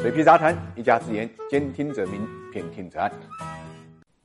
水皮杂谈，一家之言，兼听则明，偏听则暗。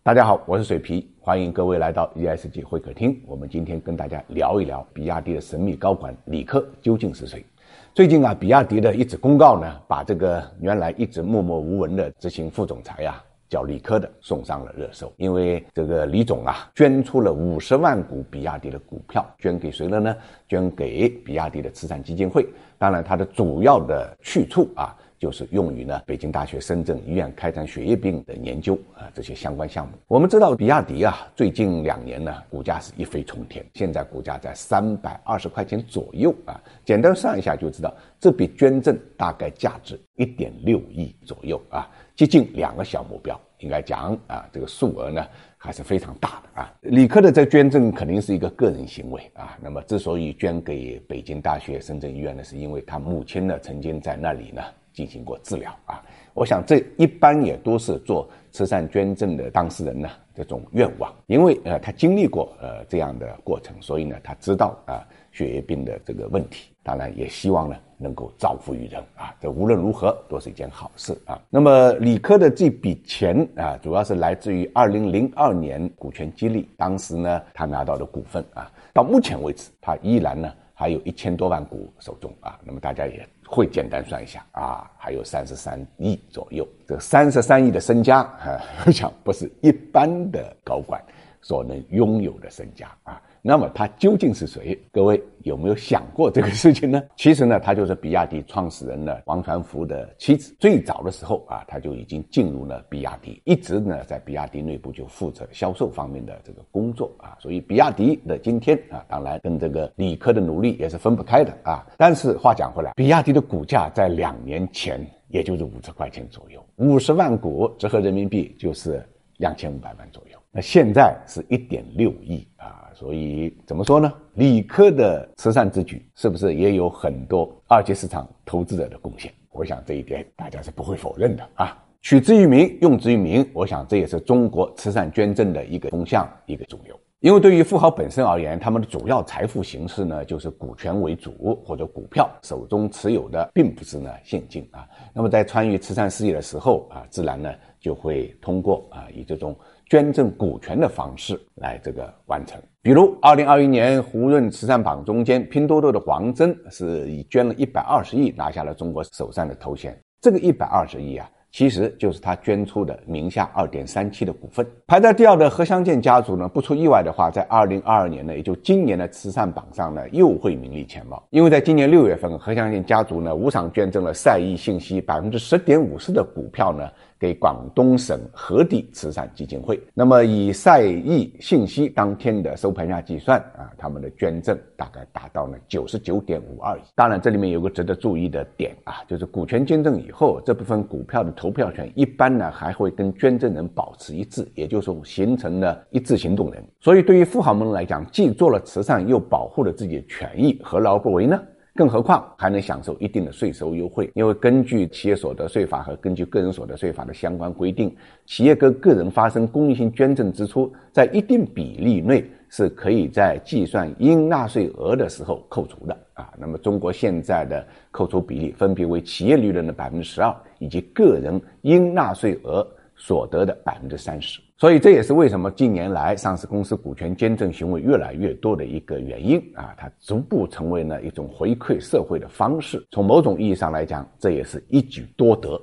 大家好，我是水皮，欢迎各位来到 ESG 会客厅。我们今天跟大家聊一聊比亚迪的神秘高管李克究竟是谁？最近啊，比亚迪的一纸公告呢，把这个原来一直默默无闻的执行副总裁呀。叫李科的送上了热搜，因为这个李总啊捐出了五十万股比亚迪的股票，捐给谁了呢？捐给比亚迪的慈善基金会。当然，它的主要的去处啊，就是用于呢北京大学深圳医院开展血液病的研究啊这些相关项目。我们知道，比亚迪啊最近两年呢股价是一飞冲天，现在股价在三百二十块钱左右啊。简单算一下就知道，这笔捐赠大概价值一点六亿左右啊。接近两个小目标，应该讲啊，这个数额呢还是非常大的啊。李克的这捐赠肯定是一个个人行为啊。那么之所以捐给北京大学深圳医院呢，是因为他母亲呢曾经在那里呢进行过治疗啊。我想这一般也都是做慈善捐赠的当事人呢这种愿望，因为呃他经历过呃这样的过程，所以呢他知道啊血液病的这个问题，当然也希望呢。能够造福于人啊，这无论如何都是一件好事啊。那么李科的这笔钱啊，主要是来自于二零零二年股权激励，当时呢他拿到的股份啊，到目前为止他依然呢还有一千多万股手中啊。那么大家也会简单算一下啊，还有三十三亿左右，这三十三亿的身家啊，我想不是一般的高管所能拥有的身家啊。那么他究竟是谁？各位有没有想过这个事情呢？其实呢，他就是比亚迪创始人呢王传福的妻子。最早的时候啊，他就已经进入了比亚迪，一直呢在比亚迪内部就负责销售方面的这个工作啊。所以比亚迪的今天啊，当然跟这个李克的努力也是分不开的啊。但是话讲回来，比亚迪的股价在两年前也就是五十块钱左右，五十万股折合人民币就是两千五百万左右。那现在是一点六亿啊。所以怎么说呢？李科的慈善之举是不是也有很多二级市场投资者的贡献？我想这一点大家是不会否认的啊。取之于民，用之于民，我想这也是中国慈善捐赠的一个风向，一个主流。因为对于富豪本身而言，他们的主要财富形式呢，就是股权为主或者股票，手中持有的并不是呢现金啊。那么在参与慈善事业的时候啊，自然呢就会通过啊以这种。捐赠股权的方式来这个完成，比如二零二一年胡润慈善榜中间，拼多多的黄峥是以捐了一百二十亿拿下了中国首善的头衔。这个一百二十亿啊，其实就是他捐出的名下二点三七的股份。排在第二的何香建家族呢，不出意外的话，在二零二二年呢，也就今年的慈善榜上呢，又会名列前茅。因为在今年六月份，何香建家族呢无偿捐赠了赛义信息百分之十点五四的股票呢。给广东省河地慈善基金会。那么以赛义信息当天的收盘价计算啊，他们的捐赠大概达到了九十九点五二亿。当然，这里面有个值得注意的点啊，就是股权捐赠以后，这部分股票的投投票权一般呢还会跟捐赠人保持一致，也就是说形成了一致行动人。所以对于富豪们来讲，既做了慈善，又保护了自己的权益，何乐而不为呢？更何况还能享受一定的税收优惠，因为根据企业所得税法和根据个人所得税法的相关规定，企业跟个人发生公益性捐赠支出，在一定比例内是可以在计算应纳税额的时候扣除的啊。那么中国现在的扣除比例分别为企业利润的百分之十二，以及个人应纳税额。所得的百分之三十，所以这也是为什么近年来上市公司股权捐赠行为越来越多的一个原因啊，它逐步成为了一种回馈社会的方式。从某种意义上来讲，这也是一举多得